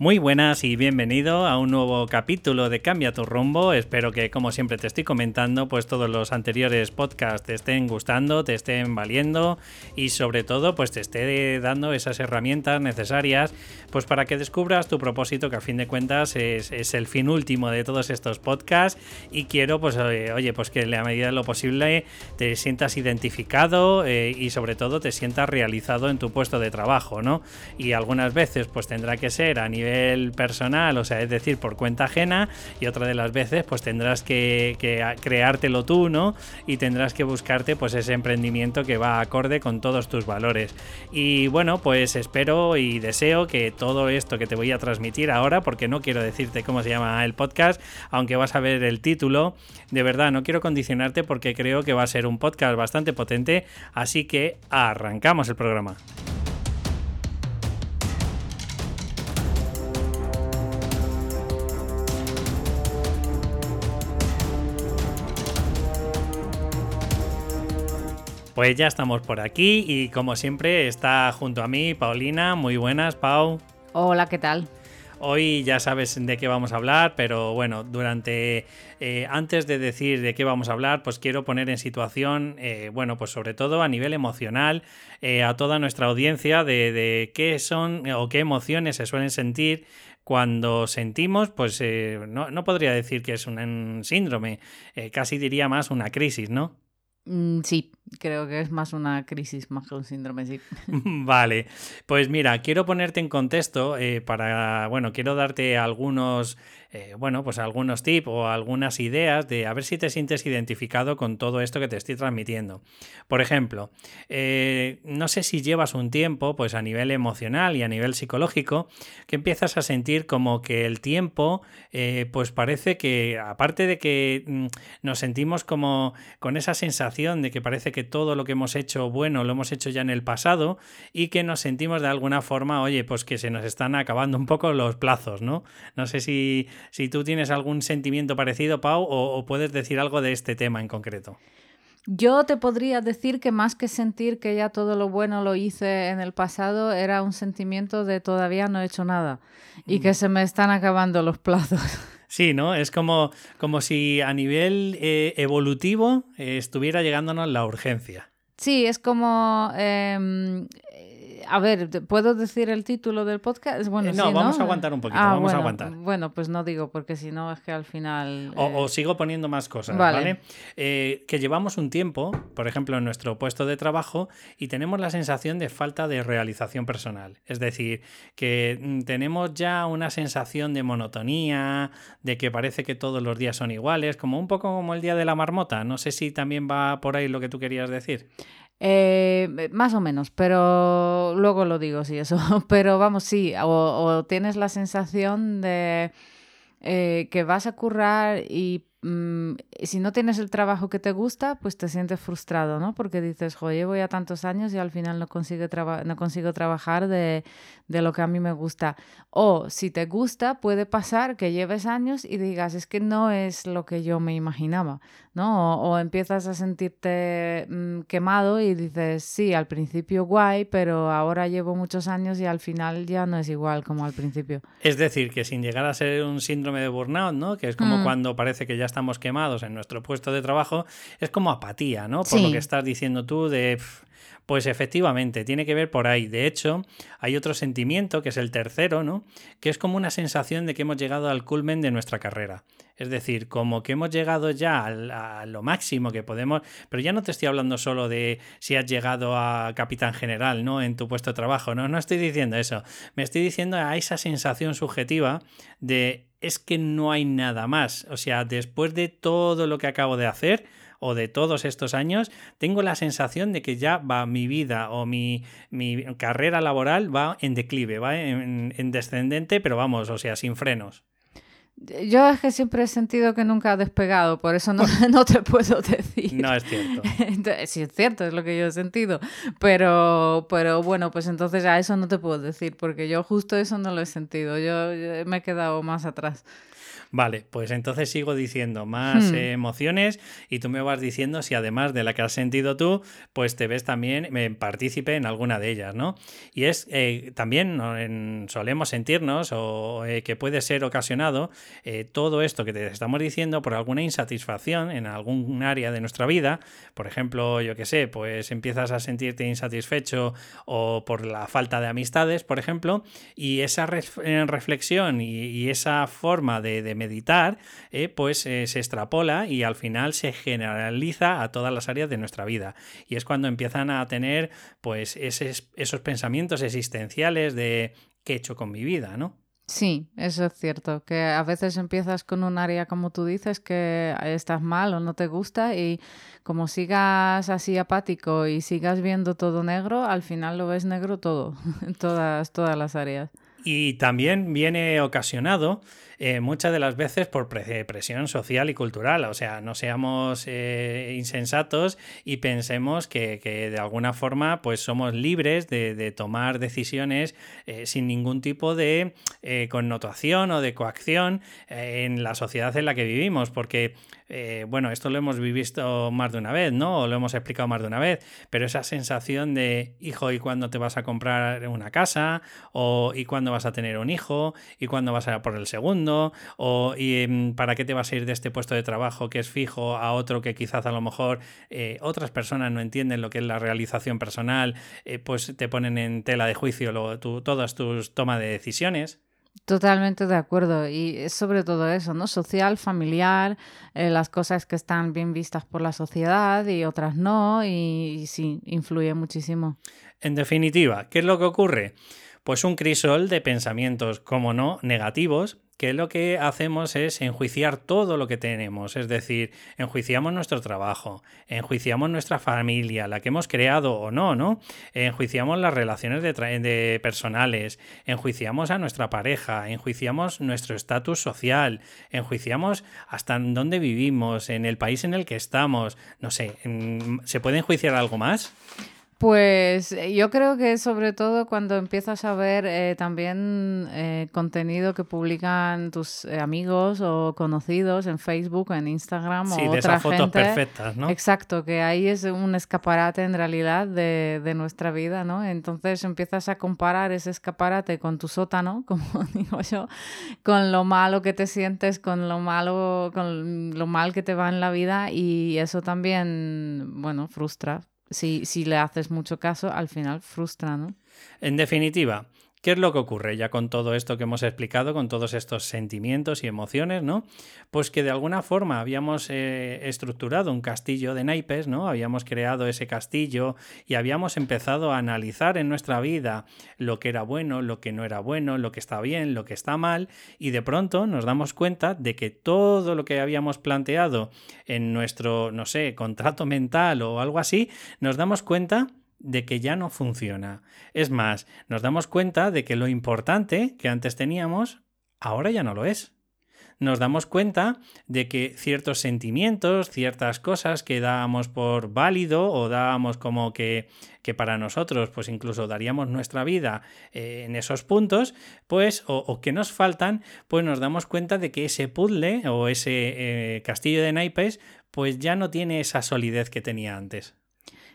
Muy buenas y bienvenido a un nuevo capítulo de Cambia tu rumbo. Espero que, como siempre te estoy comentando, pues todos los anteriores podcasts te estén gustando, te estén valiendo y sobre todo, pues te esté dando esas herramientas necesarias, pues para que descubras tu propósito, que a fin de cuentas es, el fin último de todos estos podcasts. Y quiero, pues, eh, oye, pues que a la medida de lo posible te sientas identificado eh, y sobre todo te sientas realizado en tu puesto de trabajo, ¿no? Y algunas veces, pues tendrá que ser a nivel personal, o sea, es decir, por cuenta ajena, y otra de las veces pues tendrás que, creártelo tú, ¿no? Y tendrás que buscarte pues ese emprendimiento que va acorde con todos tus valores. Y bueno, pues espero y deseo que todo esto que te voy a transmitir ahora, porque no quiero decirte cómo se llama el podcast, aunque vas a ver el título, de verdad no quiero condicionarte porque creo que va a ser un podcast bastante potente, así que arrancamos el programa. Pues ya estamos por aquí y como siempre está junto a mí Paulina. Muy buenas, Pau. Hola, ¿qué tal? Hoy ya sabes de qué vamos a hablar, pero bueno, durante eh, antes de decir de qué vamos a hablar, pues quiero poner en situación, eh, bueno, pues sobre todo a nivel emocional, eh, a toda nuestra audiencia de, qué son o qué emociones se suelen sentir cuando sentimos, pues no, no, podría decir que es un síndrome, casi diría más una crisis, ¿no? Mm, sí, creo que es más una crisis más que un síndrome, sí. Vale, pues mira, quiero ponerte en contexto eh, para, bueno, quiero darte algunos eh, bueno, pues algunos tips o algunas ideas de a ver si te sientes identificado con todo esto que te estoy transmitiendo. Por ejemplo, eh, no sé si llevas un tiempo, pues a nivel emocional y a nivel psicológico, que empiezas a sentir como que el tiempo, pues parece que, aparte de que mm, nos sentimos como con esa sensación de que parece que todo lo que hemos hecho bueno lo hemos hecho ya en el pasado y que nos sentimos de alguna forma, oye, pues que se nos están acabando un poco los plazos, ¿no? No sé si, si tú tienes algún sentimiento parecido, Pau, o, puedes decir algo de este tema en concreto. Yo te podría decir que más que sentir que ya todo lo bueno lo hice en el pasado, era un sentimiento de todavía no he hecho nada y que mm. se me están acabando los plazos. Sí, ¿no? Es como, como si a nivel eh, evolutivo eh, estuviera llegándonos la urgencia. Sí, es como em, a ver, ¿puedo decir el título del podcast? Bueno, eh, no, vamos a aguantar un poquito, ah, vamos a aguantar. Bueno, pues no digo, porque si no es que al final... O, eh, sigo poniendo más cosas, ¿vale? Eh, que llevamos un tiempo, por ejemplo, en nuestro puesto de trabajo y tenemos la sensación de falta de realización personal. Es decir, que mm, tenemos ya una sensación de monotonía, de que parece que todos los días son iguales, como un poco como el día de la marmota. No sé si también va por ahí lo que tú querías decir. Eh, más o menos, pero luego lo digo, sí, eso. Pero vamos, sí, o, tienes la sensación de eh, que vas a currar y Mm, si no tienes el trabajo que te gusta, pues te sientes frustrado, ¿no? Porque dices, joder, llevo ya tantos años y al final no consigo, no consigo trabajar de, de, lo que a mí me gusta. O si te gusta, puede pasar que lleves años y digas, es que no es lo que yo me imaginaba, ¿no? O, empiezas a sentirte mm, quemado y dices, sí, al principio guay, pero ahora llevo muchos años y al final ya no es igual como al principio. Es decir, que sin llegar a ser un síndrome de burnout, ¿no? Que es como mm. cuando parece que ya estamos quemados en nuestro puesto de trabajo, es como apatía, ¿no? Por lo que estás diciendo tú de... Pues efectivamente, tiene que ver por ahí. De hecho, hay otro sentimiento, que es el tercero, ¿no? Que es como una sensación de que hemos llegado al culmen de nuestra carrera. Es decir, como que hemos llegado ya a lo máximo que podemos, pero ya no te estoy hablando solo de si has llegado a capitán general, ¿no? En tu puesto de trabajo, no, no estoy diciendo eso. Me estoy diciendo a esa sensación subjetiva de es que no hay nada más. O sea, después de todo lo que acabo de hacer o de todos estos años, tengo la sensación de que ya va mi vida o mi, carrera laboral va en declive, va en, descendente, pero vamos, o sea, sin frenos. Yo es que siempre he sentido que nunca ha despegado, por eso no, no te puedo decir. No es cierto. sí, es cierto, es lo que yo he sentido. Pero, pero bueno, pues entonces a eso no te puedo decir, porque yo justo eso no lo he sentido. yo me he quedado más atrás. Vale, pues entonces sigo diciendo más hmm. emociones y tú me vas diciendo si además de la que has sentido tú, pues te ves también en partícipe en alguna de ellas, ¿no? Y es eh, también solemos sentirnos o eh, que puede ser ocasionado eh, todo esto que te estamos diciendo por alguna insatisfacción en algún área de nuestra vida, por ejemplo, yo qué sé, pues empiezas a sentirte insatisfecho o por la falta de amistades, por ejemplo, y esa reflexión y, esa forma de meditar, eh, pues eh, se extrapola y al final se generaliza a todas las áreas de nuestra vida. Y es cuando empiezan a tener pues esos pensamientos existenciales de qué he hecho con mi vida, ¿no? Sí, eso es cierto, que a veces empiezas con un área, como tú dices, que estás mal o no te gusta y como sigas así apático y sigas viendo todo negro, al final lo ves negro todo, en todas, todas las áreas. Y también viene ocasionado eh, muchas de las veces por presión social y cultural. O sea, no seamos eh, insensatos y pensemos que, de alguna forma pues somos libres de, tomar decisiones eh, sin ningún tipo de connotación o de coacción en la sociedad en la que vivimos. Porque, bueno, esto lo hemos visto más de una vez, ¿no? O lo hemos explicado más de una vez. Pero esa sensación de, hijo, ¿y cuándo te vas a comprar una casa? O ¿y cuándo vas a tener un hijo? ¿Y cuándo vas a por el segundo? o y, em, para qué te vas a ir de este puesto de trabajo que es fijo a otro que quizás a lo mejor eh, otras personas no entienden lo que es la realización personal, eh, pues te ponen en tela de juicio todas tus tomas de decisiones. Totalmente de acuerdo. Y sobre todo eso, ¿no? Social, familiar, eh, las cosas que están bien vistas por la sociedad y otras no. y sí, influye muchísimo. En definitiva, ¿qué es lo que ocurre? Pues un crisol de pensamientos, como no, negativos, que lo que hacemos es enjuiciar todo lo que tenemos, es decir, enjuiciamos nuestro trabajo, enjuiciamos nuestra familia, la que hemos creado o no, ¿no? Enjuiciamos las relaciones de, personales, enjuiciamos a nuestra pareja, enjuiciamos nuestro estatus social, enjuiciamos hasta en dónde vivimos, en el país en el que estamos, no sé, ¿se puede enjuiciar algo más? Pues eh, yo creo que sobre todo cuando empiezas a ver eh, también eh, contenido que publican tus amigos o conocidos en Facebook, en Instagram sí, o de otra esas fotos perfectas, ¿no? Exacto, que ahí es un escaparate en realidad de, de, nuestra vida, ¿no? Entonces empiezas a comparar ese escaparate con tu sótano, como digo yo, con lo malo que te sientes, con lo malo, con lo mal que te va en la vida y eso también, bueno, frustra si, si le haces mucho caso, al final frustra, ¿no? En definitiva, ¿Qué es lo que ocurre ya con todo esto que hemos explicado, con todos estos sentimientos y emociones, ¿no? Pues que de alguna forma habíamos eh, estructurado un castillo de naipes, ¿no? Habíamos creado ese castillo y habíamos empezado a analizar en nuestra vida lo que era bueno, lo que no era bueno, lo que está bien, lo que está mal, y de pronto nos damos cuenta de que todo lo que habíamos planteado en nuestro, no sé, contrato mental o algo así, nos damos cuenta de que ya no funciona. Es más, nos damos cuenta de que lo importante que antes teníamos, ahora ya no lo es. Nos damos cuenta de que ciertos sentimientos, ciertas cosas que dábamos por válido o dábamos como que, que para nosotros, pues incluso daríamos nuestra vida eh, en esos puntos, pues, o, que nos faltan, pues nos damos cuenta de que ese puzzle o ese eh, castillo de naipes, pues ya no tiene esa solidez que tenía antes.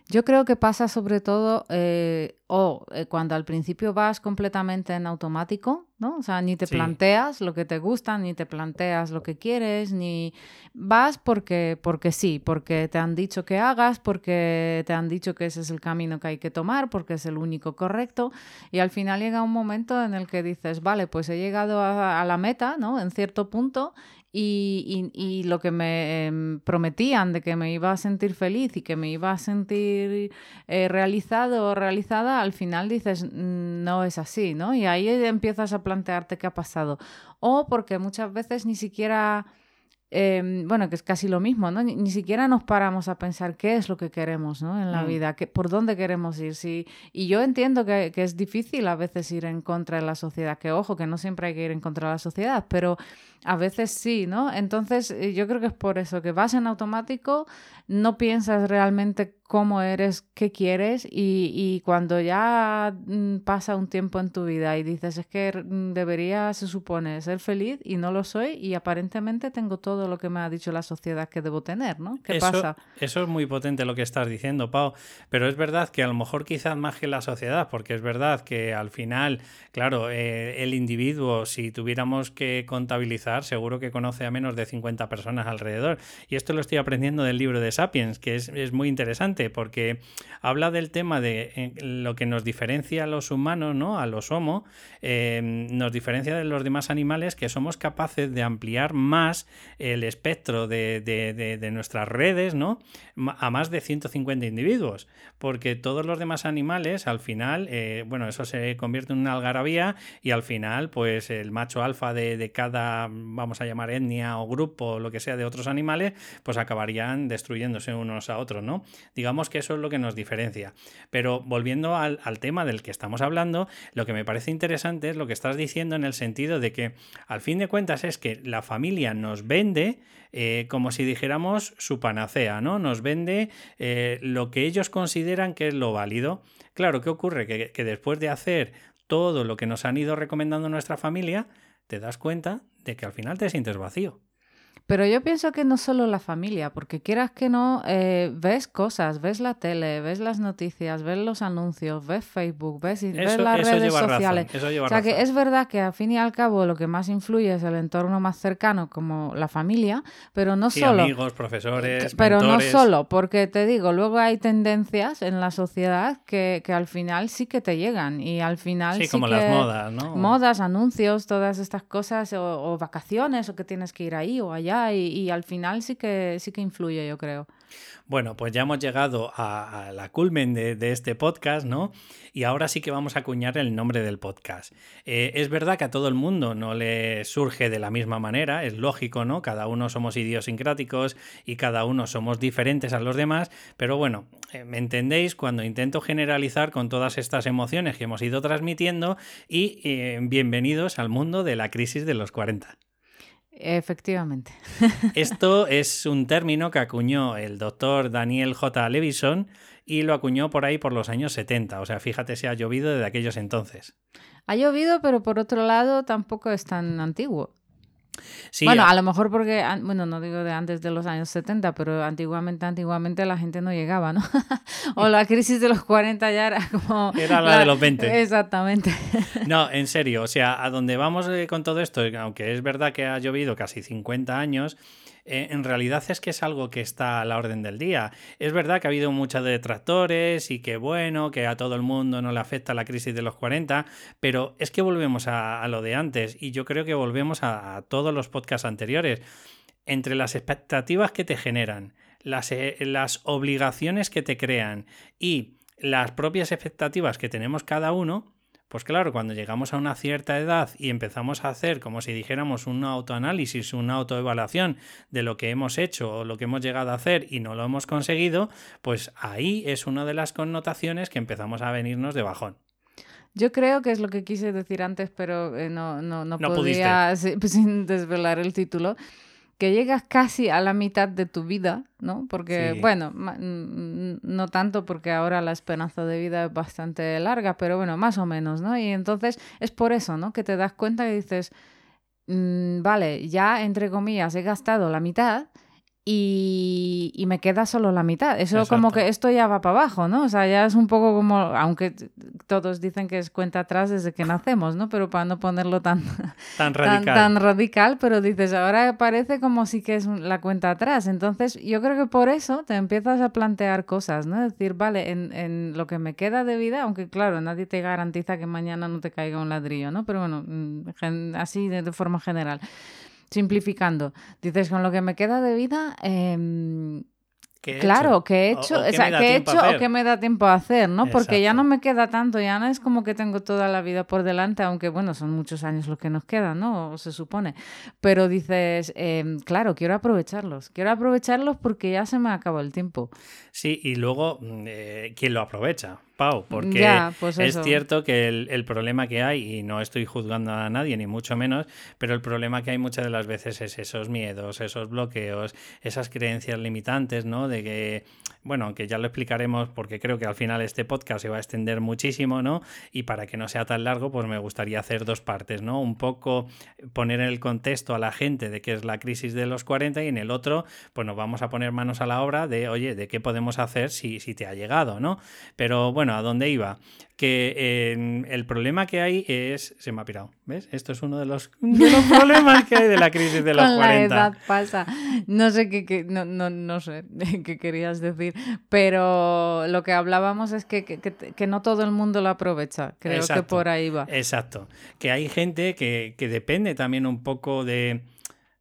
Yo creo que pasa sobre todo eh, o eh, cuando al principio vas completamente en automático, ¿no? O sea, ni te planteas lo que te gusta, ni te planteas lo que quieres, ni vas porque, porque sí, porque te han dicho que hagas, porque te han dicho que ese es el camino que hay que tomar, porque es el único correcto, y al final llega un momento en el que dices, vale, pues he llegado a, a la meta, ¿no? En cierto punto, y, lo que me em, prometían de que me iba a sentir feliz y que me iba a sentir eh, realizado o realizada, al final dices, mm, no es así, ¿no? Y ahí empiezas a plantearte qué ha pasado. O porque muchas veces ni siquiera em, bueno, que es casi lo mismo, ¿no? Ni, siquiera nos paramos a pensar qué es lo que queremos, ¿no? En la mm. vida, que, por dónde queremos ir. Sí. Y yo entiendo que, que es difícil a veces ir en contra de la sociedad, que ojo, que no siempre hay que ir en contra de la sociedad, pero a veces sí, ¿no? Entonces eh, yo creo que es por eso, que vas en automático, no piensas realmente cómo eres, qué quieres y, cuando ya mm, pasa un tiempo en tu vida y dices es que debería, se supone, ser feliz y no lo soy y aparentemente tengo todo lo que me ha dicho la sociedad que debo tener, ¿no? ¿Qué eso, pasa? Eso es muy potente lo que estás diciendo, Pau, pero es verdad que a lo mejor quizás más que la sociedad, porque es verdad que al final, claro, eh, el individuo, si tuviéramos que contabilizar, seguro que conoce a menos de 50 personas alrededor. Y esto lo estoy aprendiendo del libro de Sapiens, que es, muy interesante porque habla del tema de eh, lo que nos diferencia a los humanos, ¿no? A los homo, em, nos diferencia de los demás animales que somos capaces de ampliar más el espectro de, nuestras redes, ¿no? A más de 150 individuos, porque todos los demás animales, al final, eh, bueno, eso se convierte en una algarabía y al final, pues el macho alfa de, cada, vamos a llamar etnia o grupo, lo que sea de otros animales, pues acabarían destruyéndose unos a otros, ¿no? Digamos que eso es lo que nos diferencia. Pero volviendo al, tema del que estamos hablando, lo que me parece interesante es lo que estás diciendo en el sentido de que al fin de cuentas es que la familia nos vende eh, como si dijéramos su panacea, ¿no? Nos vende eh, lo que ellos consideran que es lo válido. Claro, ¿qué ocurre? Que después de hacer todo lo que nos han ido recomendando nuestra familia, te das cuenta de que al final te sientes vacío. Pero yo pienso que no solo la familia, porque quieras que no, eh, ves cosas, ves la tele, ves las noticias, ves los anuncios, ves Facebook, ves, las redes sociales. o sea que es verdad que al fin y al cabo lo que más influye es el entorno más cercano, como la familia, pero no solo. Amigos, profesores. Pero no solo, porque te digo, luego hay tendencias en la sociedad que, que al final sí que te llegan y al final. Sí, como las modas, ¿no? Modas, anuncios, todas estas cosas, o, o vacaciones, o que tienes que ir ahí o allá y, al final sí que, sí que influye, yo creo. Bueno, pues ya hemos llegado a, la culmen de, este podcast, ¿no? Y ahora sí que vamos a acuñar el nombre del podcast. Eh, es verdad que a todo el mundo no le surge de la misma manera, es lógico, ¿no? Cada uno somos idiosincráticos y cada uno somos diferentes a los demás, pero bueno, eh, me entendéis cuando intento generalizar con todas estas emociones que hemos ido transmitiendo y eh, bienvenidos al mundo de la crisis de los 40. Efectivamente. Esto es un término que acuñó el doctor Daniel J. Levison y lo acuñó por ahí por los años 70. O sea, fíjate si ha llovido desde aquellos entonces. Ha llovido, pero por otro lado tampoco es tan antiguo bueno, a... lo mejor porque, bueno, no digo de antes de los años 70, pero antiguamente, antiguamente la gente no llegaba, ¿no? o la crisis de los 40 ya era como... Era la, de los 20. Exactamente. no, en serio, o sea, a donde vamos eh, con todo esto, aunque es verdad que ha llovido casi 50 años, eh, en realidad es que es algo que está a la orden del día. Es verdad que ha habido muchos detractores y que bueno, que a todo el mundo no le afecta la crisis de los 40, pero es que volvemos a, lo de antes y yo creo que volvemos a, todos los podcasts anteriores. Entre las expectativas que te generan, las, eh, las obligaciones que te crean y las propias expectativas que tenemos cada uno, pues claro, cuando llegamos a una cierta edad y empezamos a hacer como si dijéramos un autoanálisis, una autoevaluación de lo que hemos hecho o lo que hemos llegado a hacer y no lo hemos conseguido, pues ahí es una de las connotaciones que empezamos a venirnos de bajón. Yo creo que es lo que quise decir antes, pero eh, no, no, no, podía sin desvelar el título que llegas casi a la mitad de tu vida, ¿no? Porque, bueno, no tanto porque ahora la esperanza de vida es bastante larga, pero bueno, más o menos, ¿no? Y entonces es por eso, ¿no? Que te das cuenta y dices, mm, vale, ya entre comillas he gastado la mitad y, me queda solo la mitad. Eso como que esto ya va para abajo, ¿no? O sea, ya es un poco como, aunque todos dicen que es cuenta atrás desde que nacemos, ¿no? Pero para no ponerlo tan, tan, radical. Tan, radical, pero dices, ahora parece como si que es la cuenta atrás. Entonces, yo creo que por eso te empiezas a plantear cosas, ¿no? Es decir, vale, en, en lo que me queda de vida, aunque claro, nadie te garantiza que mañana no te caiga un ladrillo, ¿no? Pero bueno, mm, así de forma general simplificando, dices, con lo que me queda de vida, em, claro, que he hecho, o, sea, que he hecho o que me da tiempo a hacer, ¿no? Porque ya no me queda tanto, ya no es como que tengo toda la vida por delante, aunque bueno, son muchos años los que nos quedan, ¿no? Se supone. Pero dices, em, claro, quiero aprovecharlos, quiero aprovecharlos porque ya se me acabó el tiempo. Sí, y luego, mm, eh, ¿quién lo aprovecha? Pau, porque pues es cierto que el, problema que hay, y no estoy juzgando a nadie, ni mucho menos, pero el problema que hay muchas de las veces es esos miedos, esos bloqueos, esas creencias limitantes, ¿no? De que, bueno, aunque ya lo explicaremos porque creo que al final este podcast se va a extender muchísimo, ¿no? Y para que no sea tan largo, pues me gustaría hacer dos partes, ¿no? Un poco poner en el contexto a la gente de qué es la crisis de los 40 y en el otro, pues nos vamos a poner manos a la obra de, oye, de qué podemos hacer si, si te ha llegado, ¿no? Pero bueno, bueno, ¿a dónde iba? Que el problema que hay es. Se me ha pirado, ¿ves? Esto es uno de los, problemas que hay de la crisis de los Con 40. La edad pasa. No sé qué, no, no, no, sé qué querías decir, pero lo que hablábamos es que, que, no todo el mundo lo aprovecha. Creo que por ahí va. Exacto. Que hay gente que, que depende también un poco de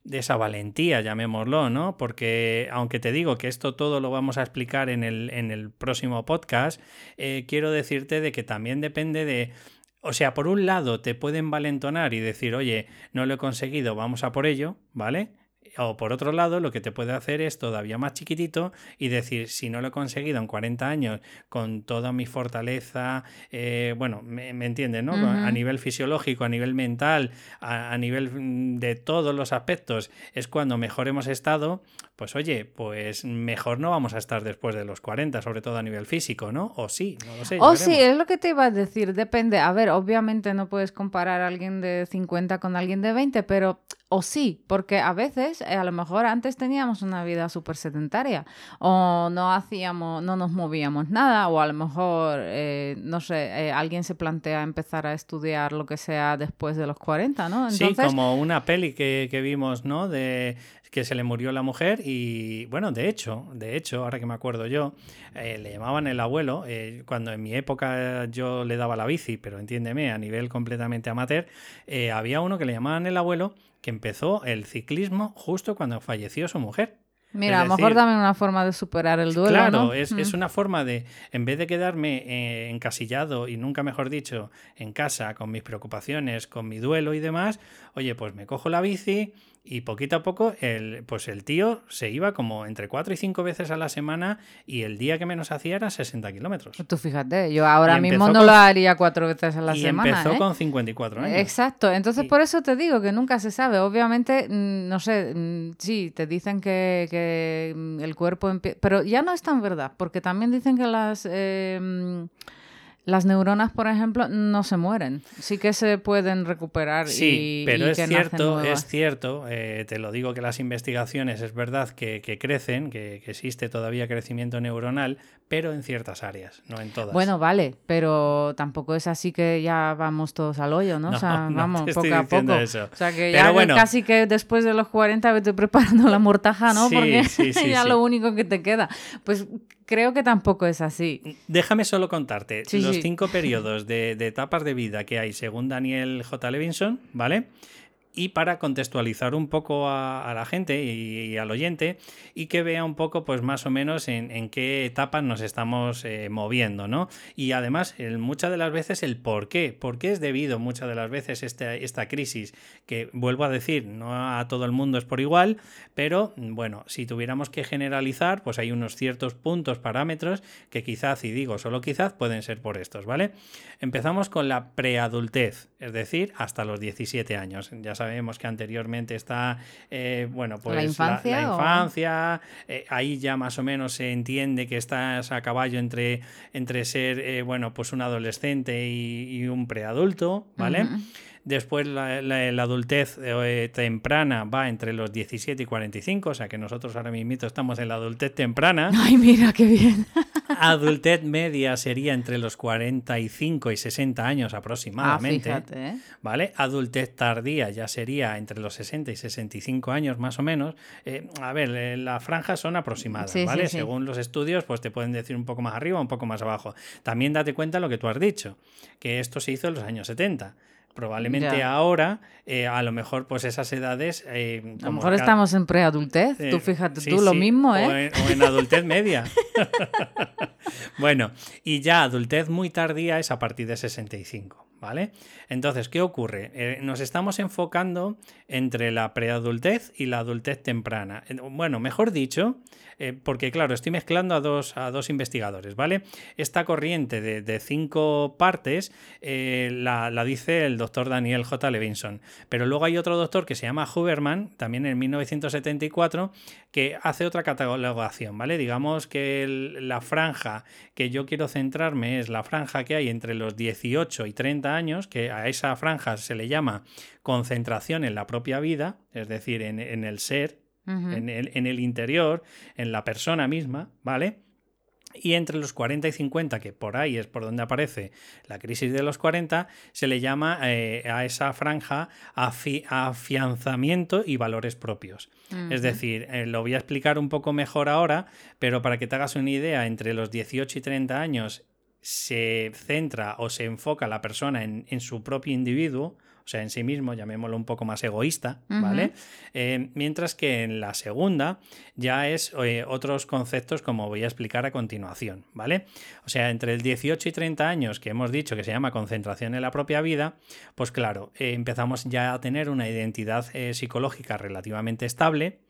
de esa valentía, llamémoslo, ¿no? Porque aunque te digo que esto todo lo vamos a explicar en el, en el próximo podcast, eh, quiero decirte de que también depende de... O sea, por un lado te pueden valentonar y decir, oye, no lo he conseguido, vamos a por ello, ¿vale? O por otro lado, lo que te puede hacer es todavía más chiquitito y decir, si no lo he conseguido en 40 años con toda mi fortaleza, eh, bueno, me, entiendes, ¿no? A nivel fisiológico, a nivel mental, a, nivel mm, de todos los aspectos, es cuando mejor hemos estado, pues oye, pues mejor no vamos a estar después de los 40, sobre todo a nivel físico, ¿no? O sí, no lo sé. O sí, es lo que te iba a decir, depende. A ver, obviamente no puedes comparar a alguien de 50 con alguien de 20, pero o sí, porque a veces, eh, a lo mejor antes teníamos una vida súper sedentaria o no hacíamos, no nos movíamos nada o a lo mejor, eh, no sé, eh, alguien se plantea empezar a estudiar lo que sea después de los 40, ¿no? Sí, como una peli que, que vimos, ¿no? De que se le murió la mujer y bueno, de hecho, de hecho, ahora que me acuerdo yo, le llamaban el abuelo, cuando en mi época yo le daba la bici, pero entiéndeme, a nivel completamente amateur, había uno que le llamaban el abuelo que empezó el ciclismo justo cuando falleció su mujer. Mira, a lo mejor también una forma de superar el duelo. Claro, es, es, una forma de, en vez de quedarme eh, encasillado y nunca mejor dicho, en casa con mis preocupaciones, con mi duelo y demás, oye, pues me cojo la bici, y poquito a poco, el, pues el tío se iba como entre cuatro y cinco veces a la semana y el día que menos hacía era 60 kilómetros. Tú fíjate, yo ahora mismo no lo haría cuatro veces a la semana. Y empezó ¿eh? con 54 años. Exacto, entonces por eso te digo que nunca se sabe. Obviamente, mm, no sé, mm, sí, te dicen que, que mm, el cuerpo empieza... Pero ya no es tan verdad, porque también dicen que las... Eh, las neuronas, por ejemplo, no se mueren. Sí que se pueden recuperar. Sí, pero es, cierto, es cierto, eh, te lo digo que las investigaciones es verdad que, crecen, que, existe todavía crecimiento neuronal, pero en ciertas áreas, no en todas. Bueno, vale, pero tampoco es así que ya vamos todos al hoyo, ¿no? o sea, vamos poco a poco. O sea, que ya casi que después de los 40 vete preparando la mortaja, ¿no? Porque ya lo único que te queda. Pues Creo que tampoco es así. Déjame solo contarte los cinco periodos de, de, etapas de vida que hay según Daniel J. Levinson, ¿vale? Y para contextualizar un poco a, la gente y, al oyente y que vea un poco pues más o menos en, qué etapas nos estamos eh, moviendo, ¿no? Y además muchas de las veces el por qué, por qué es debido muchas de las veces esta, esta crisis, que vuelvo a decir, no a todo el mundo es por igual, pero bueno, si tuviéramos que generalizar, pues hay unos ciertos puntos, parámetros que quizás, y digo solo quizás, pueden ser por estos, ¿vale? Empezamos con la preadultez, es decir, hasta los 17 años. Ya sabemos que anteriormente está, eh, bueno, pues la infancia. Eh, ahí ya más o menos se entiende que estás a caballo entre, entre ser, eh, bueno, pues un adolescente y, un preadulto, ¿vale? Después la, adultez eh, temprana va entre los 17 y 45, o sea que nosotros ahora mismo estamos en la adultez temprana. Ay, mira qué bien. adultez media sería entre los 45 y 60 años aproximadamente. Ah, fíjate, ¿eh? ¿Vale? Adultez tardía ya sería entre los 60 y 65 años más o menos. Eh, a ver, las franjas son aproximadas, ¿vale? Según los estudios, pues te pueden decir un poco más arriba o un poco más abajo. También date cuenta lo que tú has dicho, que esto se hizo en los años 70. Probablemente Ya. ahora, eh, a lo mejor, pues esas edades. eh, A lo mejor estamos en preadultez. eh, tú fíjate sí, tú, lo mismo, o ¿eh? en- O en, adultez media. bueno, y ya adultez muy tardía es a partir de 65, ¿vale? Entonces, ¿qué ocurre? Eh, nos estamos enfocando entre la preadultez y la adultez temprana. Bueno, mejor dicho, eh, porque claro, estoy mezclando a dos, a dos investigadores, ¿vale? Esta corriente de, cinco partes eh, la, la dice el doctor Daniel J. Levinson, pero luego hay otro doctor que se llama Huberman, también en 1974, que hace otra catalogación, ¿vale? Digamos que la franja que yo quiero centrarme es la franja que hay entre los 18 y 30 años, que a esa franja se le llama concentración en la propia vida, es decir, en, en el ser, en el, en el interior, en la persona misma, ¿vale? Y entre los 40 y 50, que por ahí es por donde aparece la crisis de los 40, se le llama eh, a esa franja afi- afianzamiento y valores propios. Es decir, eh, lo voy a explicar un poco mejor ahora, pero para que te hagas una idea, entre los 18 y 30 años se centra o se enfoca la persona en, en su propio individuo, o sea, en sí mismo, llamémoslo un poco más egoísta, ¿vale? Eh, mientras que en la segunda ya es eh, otros conceptos como voy a explicar a continuación, ¿vale? O sea, entre el 18 y 30 años que hemos dicho que se llama concentración en la propia vida, pues claro, eh, empezamos ya a tener una identidad psicológica relativamente estable,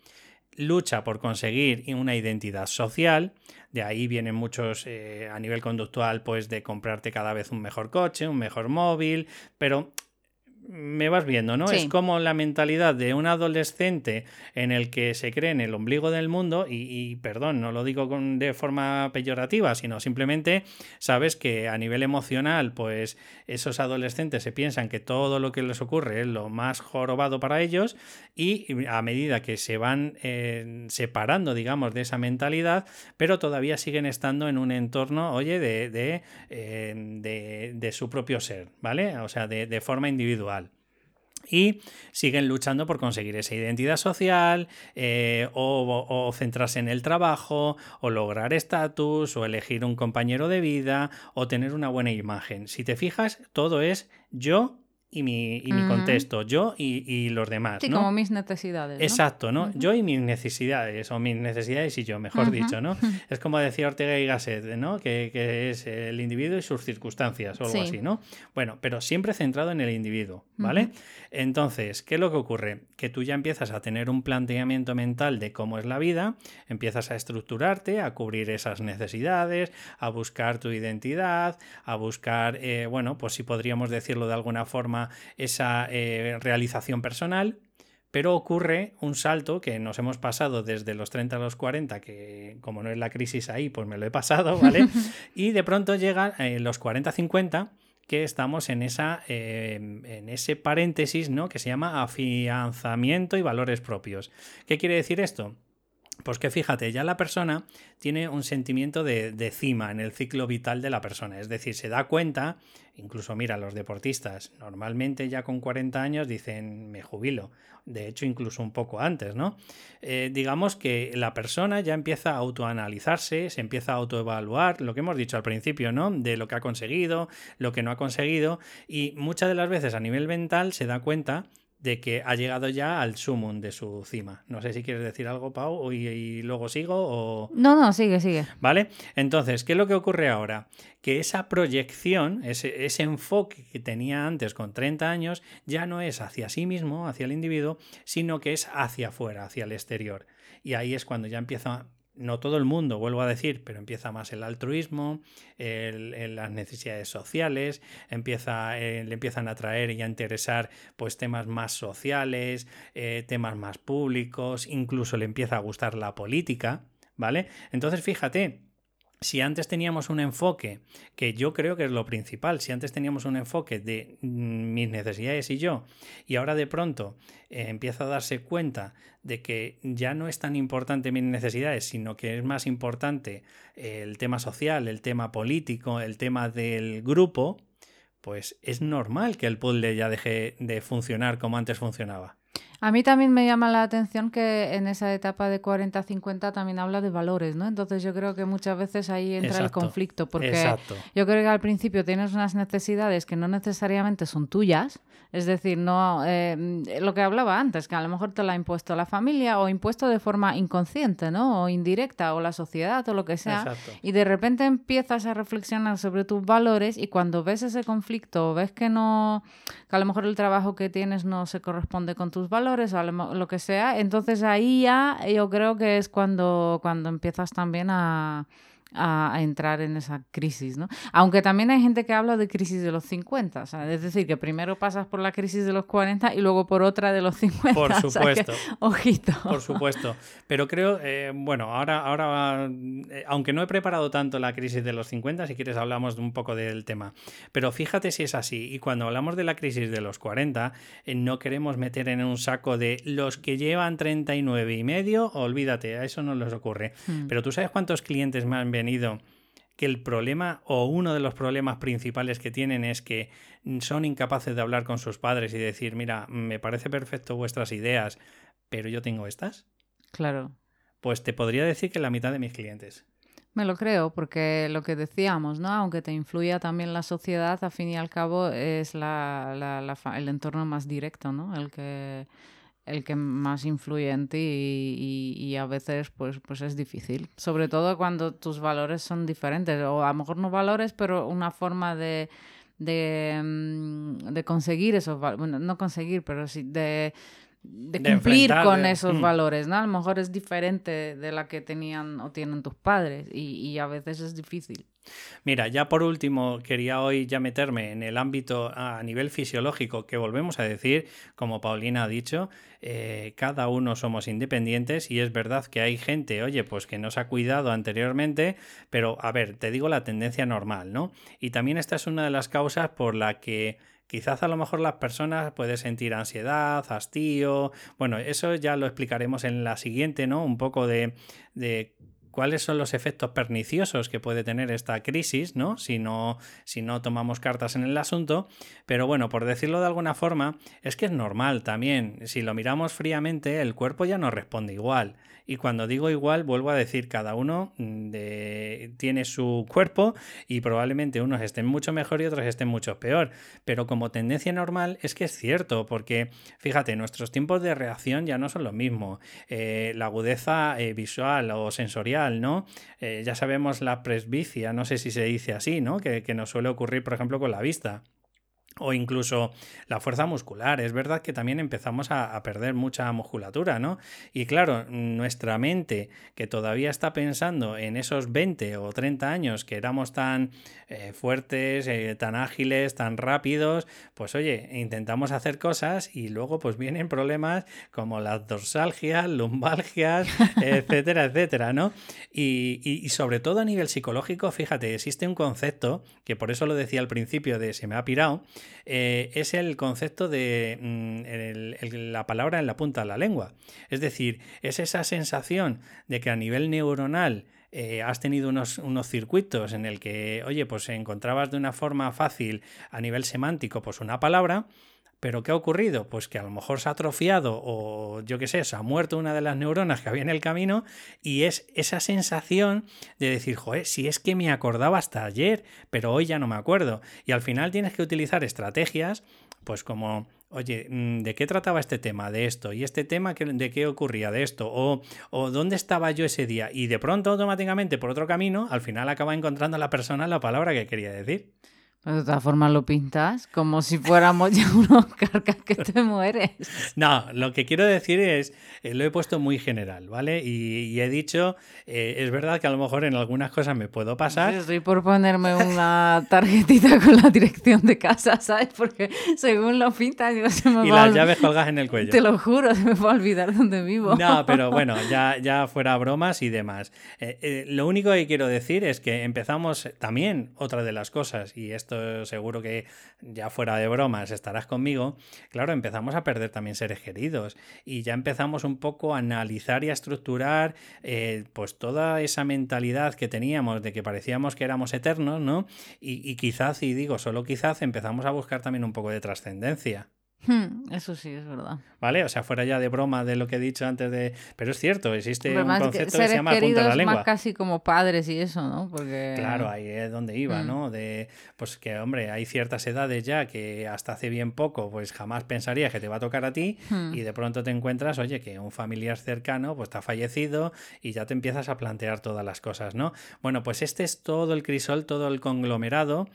lucha por conseguir una identidad social, de ahí vienen muchos eh, a nivel conductual, pues de comprarte cada vez un mejor coche, un mejor móvil, pero me vas viendo, ¿no? Sí. Es como la mentalidad de un adolescente en el que se cree en el ombligo del mundo y, y, perdón, no lo digo con- de forma peyorativa, sino simplemente sabes que a nivel emocional, pues esos adolescentes se piensan que todo lo que les ocurre es lo más jorobado para ellos y a medida que se van eh, separando, digamos, de esa mentalidad, pero todavía siguen estando en un entorno, oye, de, de, eh, de- de su propio ser, ¿vale? O sea, de, de forma individual. Y siguen luchando por conseguir esa identidad social, eh, o, o centrarse en el trabajo, o lograr estatus, o elegir un compañero de vida, o tener una buena imagen. Si te fijas, todo es yo y mi, y mi contexto, yo y, y los demás. Sí, ¿no? como mis necesidades. ¿no? Exacto, ¿no? Yo y mis necesidades, o mis necesidades y yo, mejor dicho, ¿no? Es como decía Ortega y Gasset, ¿no? Que, que es el individuo y sus circunstancias o algo Sí. así, ¿no? Bueno, pero siempre centrado en el individuo, ¿vale? Entonces, ¿qué es lo que ocurre? Que tú ya empiezas a tener un planteamiento mental de cómo es la vida, empiezas a estructurarte, a cubrir esas necesidades, a buscar tu identidad, a buscar, eh, bueno, pues si podríamos decirlo de alguna forma, esa eh, realización personal. Pero ocurre un salto que nos hemos pasado desde los 30 a los 40, que como no es la crisis ahí, pues me lo he pasado, ¿vale? y de pronto llegan eh, los 40-50, que estamos en, esa, eh, en ese paréntesis ¿no? que se llama afianzamiento y valores propios. ¿Qué quiere decir esto? Pues que fíjate, ya la persona tiene un sentimiento de, cima en el ciclo vital de la persona, es decir, se da cuenta, incluso mira, los deportistas normalmente ya con 40 años dicen me jubilo, de hecho incluso un poco antes, ¿no? Eh, digamos que la persona ya empieza a autoanalizarse, se empieza a autoevaluar, lo que hemos dicho al principio, ¿no? De lo que ha conseguido, lo que no ha conseguido, y muchas de las veces a nivel mental se da cuenta de que ha llegado ya al sumum de su cima. No sé si quieres decir algo, Pau, y, y luego sigo o... No, no, sigue, sigue. ¿Vale? Entonces, ¿qué es lo que ocurre ahora? Que esa proyección, ese, ese, enfoque que tenía antes con 30 años, ya no es hacia sí mismo, hacia el individuo, sino que es hacia afuera, hacia el exterior. Y ahí es cuando ya empieza no todo el mundo, vuelvo a decir, pero empieza más el altruismo, las necesidades sociales, empieza, eh, le empiezan a traer y a interesar pues temas más sociales, eh, temas más públicos, incluso le empieza a gustar la política, ¿vale? Entonces fíjate, si antes teníamos un enfoque, que yo creo que es lo principal, si antes teníamos un enfoque de mm, mis necesidades y yo, y ahora de pronto eh, empieza a darse cuenta de que ya no es tan importante mis necesidades, sino que es más importante eh, el tema social, el tema político, el tema del grupo, pues es normal que el puzzle ya deje de funcionar como antes funcionaba. A mí también me llama la atención que en esa etapa de 40-50 también habla de valores, ¿no? Entonces yo creo que muchas veces ahí entra el conflicto, porque yo creo que al principio tienes unas necesidades que no necesariamente son tuyas, es decir, no eh, lo que hablaba antes, que a lo mejor te la ha impuesto la familia o impuesto de forma inconsciente, ¿no? O indirecta, o la sociedad, o lo que sea. Y de repente empiezas a reflexionar sobre tus valores y cuando ves ese conflicto, ves que no, que a lo mejor el trabajo que tienes no se corresponde con tus valores o lo que sea, entonces ahí ya yo creo que es cuando, cuando empiezas también a a, entrar en esa crisis, ¿no? Aunque también hay gente que habla de crisis de los 50, es decir, que primero pasas por la crisis de los 40 y luego por otra de los 50. Por supuesto. ojito. Por supuesto. Pero creo, eh, bueno, ahora, ahora eh, aunque no he preparado tanto la crisis de los 50, si quieres hablamos un poco del tema. Pero fíjate si es así. Y cuando hablamos de la crisis de los 40, eh, no queremos meter en un saco de los que llevan 39 y medio, olvídate, a eso no les ocurre. Hmm. Pero tú sabes cuántos clientes me han que el problema o uno de los problemas principales que tienen es que son incapaces de hablar con sus padres y decir, mira, me parece perfecto vuestras ideas, pero yo tengo estas. Claro. Pues te podría decir que la mitad de mis clientes. Me lo creo, porque lo que decíamos, ¿no? Aunque te influya también la sociedad, al fin y al cabo es la, el entorno más directo, ¿no? El que el que más influye en ti y, a veces pues, pues es difícil. Sobre todo cuando tus valores son diferentes, o a lo mejor no valores, pero una forma de, de, mm, conseguir esos valores, bueno, no conseguir, pero sí de, cumplir con esos mm. valores, ¿no? A lo mejor es diferente de la que tenían o tienen tus padres y, y a veces es difícil. Mira, ya por último, quería hoy ya meterme en el ámbito a nivel fisiológico, que volvemos a decir, como Paulina ha dicho, eh, cada uno somos independientes y es verdad que hay gente, oye, pues que nos ha cuidado anteriormente, pero a ver, te digo la tendencia normal, ¿no? Y también esta es una de las causas por la que Quizás a lo mejor las personas pueden sentir ansiedad, hastío. Bueno, eso ya lo explicaremos en la siguiente, ¿no? Un poco de, de cuáles son los efectos perniciosos que puede tener esta crisis, ¿no? Si, ¿no? si no tomamos cartas en el asunto. Pero bueno, por decirlo de alguna forma, es que es normal también. Si lo miramos fríamente, el cuerpo ya no responde igual. Y cuando digo igual, vuelvo a decir, cada uno mm, tiene su cuerpo y probablemente unos estén mucho mejor y otros estén mucho peor. Pero como tendencia normal es que es cierto, porque fíjate, nuestros tiempos de reacción ya no son lo mismo. Eh, la agudeza eh, visual o sensorial, ¿no? Eh, ya sabemos la presbicia, no sé si se dice así, ¿no? Que, que nos suele ocurrir, por ejemplo, con la vista o incluso la fuerza muscular. Es verdad que también empezamos a, perder mucha musculatura, ¿no? Y claro, nuestra mente, que todavía está pensando en esos 20 o 30 años que éramos tan eh, fuertes, eh, tan ágiles, tan rápidos, pues oye, intentamos hacer cosas y luego pues vienen problemas como las dorsalgias, lumbalgias, etcétera, etcétera, ¿no? Y, y sobre todo a nivel psicológico, fíjate, existe un concepto, que por eso lo decía al principio de se me ha pirado, eh, es el concepto de mm, la palabra en la punta de la lengua. Es decir, es esa sensación de que a nivel neuronal eh, has tenido unos, unos, circuitos en el que, oye, pues encontrabas de una forma fácil a nivel semántico pues una palabra pero ¿qué ha ocurrido? Pues que a lo mejor se ha atrofiado o yo qué sé, se ha muerto una de las neuronas que había en el camino y es esa sensación de decir, joder, si es que me acordaba hasta ayer, pero hoy ya no me acuerdo. Y al final tienes que utilizar estrategias, pues como oye, mm, ¿de qué trataba este tema? De esto. ¿Y este tema de qué ocurría? De esto. O, o, dónde estaba yo ese día. Y de pronto, automáticamente, por otro camino, al final acaba encontrando la persona la palabra que quería decir. Pero de todas formas lo pintas como si fuéramos ya unos carcas que te mueres. No, lo que quiero decir es, eh, lo he puesto muy general, ¿vale? Y, he dicho, eh, es verdad que a lo mejor en algunas cosas me puedo pasar. estoy por ponerme una tarjetita con la dirección de casa, ¿sabes? Porque según lo pintas, yo se me Y las llaves colgas en el cuello. Te lo juro, se me va a olvidar dónde vivo. No, pero bueno, ya, ya fuera bromas y demás. Eh, lo único que quiero decir es que empezamos también otra de las cosas, y esto seguro que ya fuera de bromas estarás conmigo, claro, empezamos a perder también seres queridos y ya empezamos un poco a analizar y a estructurar eh, pues toda esa mentalidad que teníamos de que parecíamos que éramos eternos, ¿no? Y, y quizás, y digo solo quizás, empezamos a buscar también un poco de trascendencia. Hmm, eso sí, es verdad. ¿Vale? O sea, fuera ya de broma de lo que he dicho antes de... Pero es cierto, existe un concepto que, se llama punta de la lengua. más casi como padres y eso, ¿no? Porque... Claro, ahí es donde iba, Hmm. ¿no? De, pues que, hombre, hay ciertas edades ya que hasta hace bien poco, pues jamás pensarías que te va a tocar a ti Hmm. y de pronto te encuentras, oye, que un familiar cercano pues ha fallecido y ya te empiezas a plantear todas las cosas, ¿no? Bueno, pues este es todo el crisol, todo el conglomerado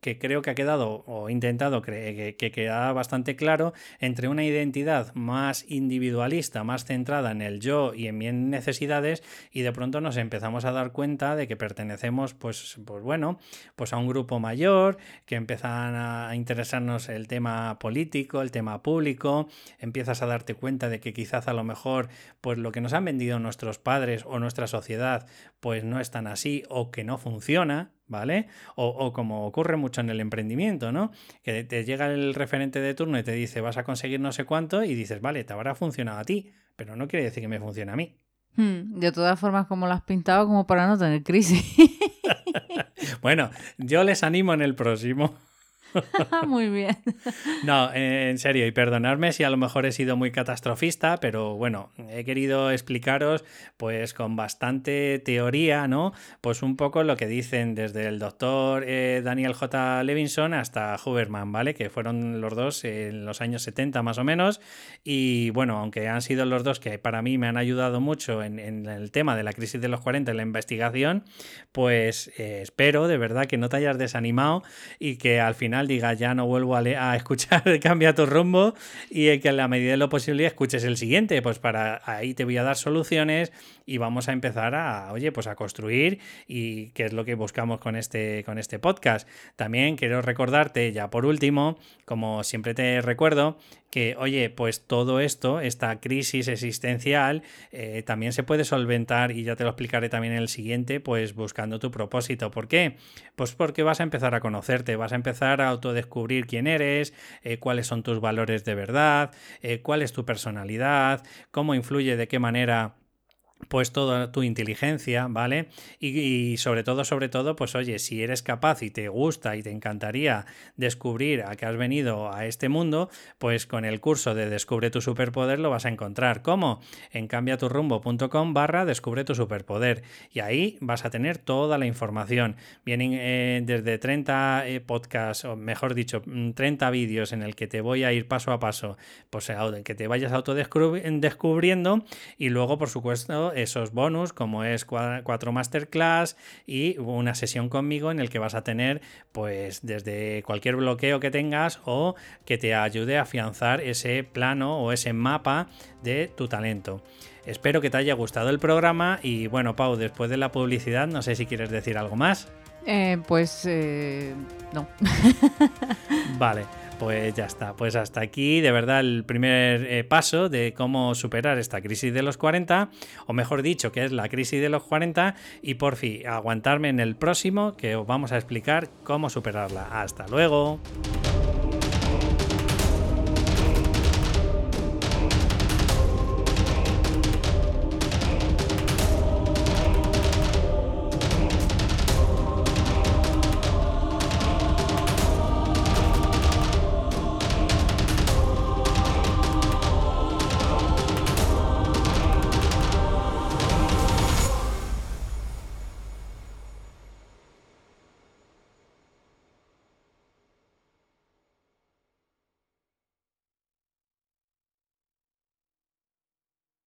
que creo que ha quedado o intentado que, que queda bastante claro entre una identidad más individualista, más centrada en el yo y en mis necesidades y de pronto nos empezamos a dar cuenta de que pertenecemos pues, pues bueno, pues a un grupo mayor, que empiezan a interesarnos el tema político, el tema público, empiezas a darte cuenta de que quizás a lo mejor pues lo que nos han vendido nuestros padres o nuestra sociedad pues no es tan así o que no funciona, ¿vale? O, o, como ocurre mucho en el emprendimiento, ¿no? Que te llega el referente de turno y te dice vas a conseguir no sé cuánto y dices, vale, te habrá funcionado a ti, pero no quiere decir que me funcione a mí. Hmm, de todas formas, como lo has pintado, como para no tener crisis. bueno, yo les animo en el próximo. muy bien. No, en serio, y perdonadme si a lo mejor he sido muy catastrofista, pero bueno, he querido explicaros, pues con bastante teoría, ¿no? Pues un poco lo que dicen desde el doctor eh, Daniel J. Levinson hasta Huberman, ¿vale? Que fueron los dos en los años 70 más o menos. Y bueno, aunque han sido los dos que para mí me han ayudado mucho en, el tema de la crisis de los 40 en la investigación, pues eh, espero de verdad que no te hayas desanimado y que al final diga ya no vuelvo a, a escuchar Cambia tu rumbo y que en la medida de lo posible escuches el siguiente, pues para ahí te voy a dar soluciones y vamos a empezar a, oye, pues a construir y qué es lo que buscamos con este, con este podcast. También quiero recordarte ya por último, como siempre te recuerdo, que, oye, pues todo esto, esta crisis existencial, eh, también se puede solventar, y ya te lo explicaré también en el siguiente, pues buscando tu propósito. ¿Por qué? Pues porque vas a empezar a conocerte, vas a empezar a autodescubrir quién eres, eh, cuáles son tus valores de verdad, eh, cuál es tu personalidad, cómo influye, de qué manera pues toda tu inteligencia, ¿vale? Y, sobre todo, sobre todo, pues oye, si eres capaz y te gusta y te encantaría descubrir a qué has venido a este mundo, pues con el curso de Descubre tu superpoder lo vas a encontrar. ¿Cómo? En cambiaturrumbo.com barra Descubre tu superpoder. Y ahí vas a tener toda la información. Vienen eh, desde 30 eh, podcasts, o mejor dicho, 30 vídeos en el que te voy a ir paso a paso, pues que te vayas autodescubriendo y luego, por supuesto, esos bonus como es cuatro masterclass y una sesión conmigo en el que vas a tener pues desde cualquier bloqueo que tengas o que te ayude a afianzar ese plano o ese mapa de tu talento. Espero que te haya gustado el programa y bueno Pau, después de la publicidad no sé si quieres decir algo más. Eh, pues eh, no. vale pues ya está. Pues hasta aquí, de verdad, el primer eh, paso de cómo superar esta crisis de los 40, o mejor dicho, que es la crisis de los 40, y por fin aguantarme en el próximo, que os vamos a explicar cómo superarla. Hasta luego.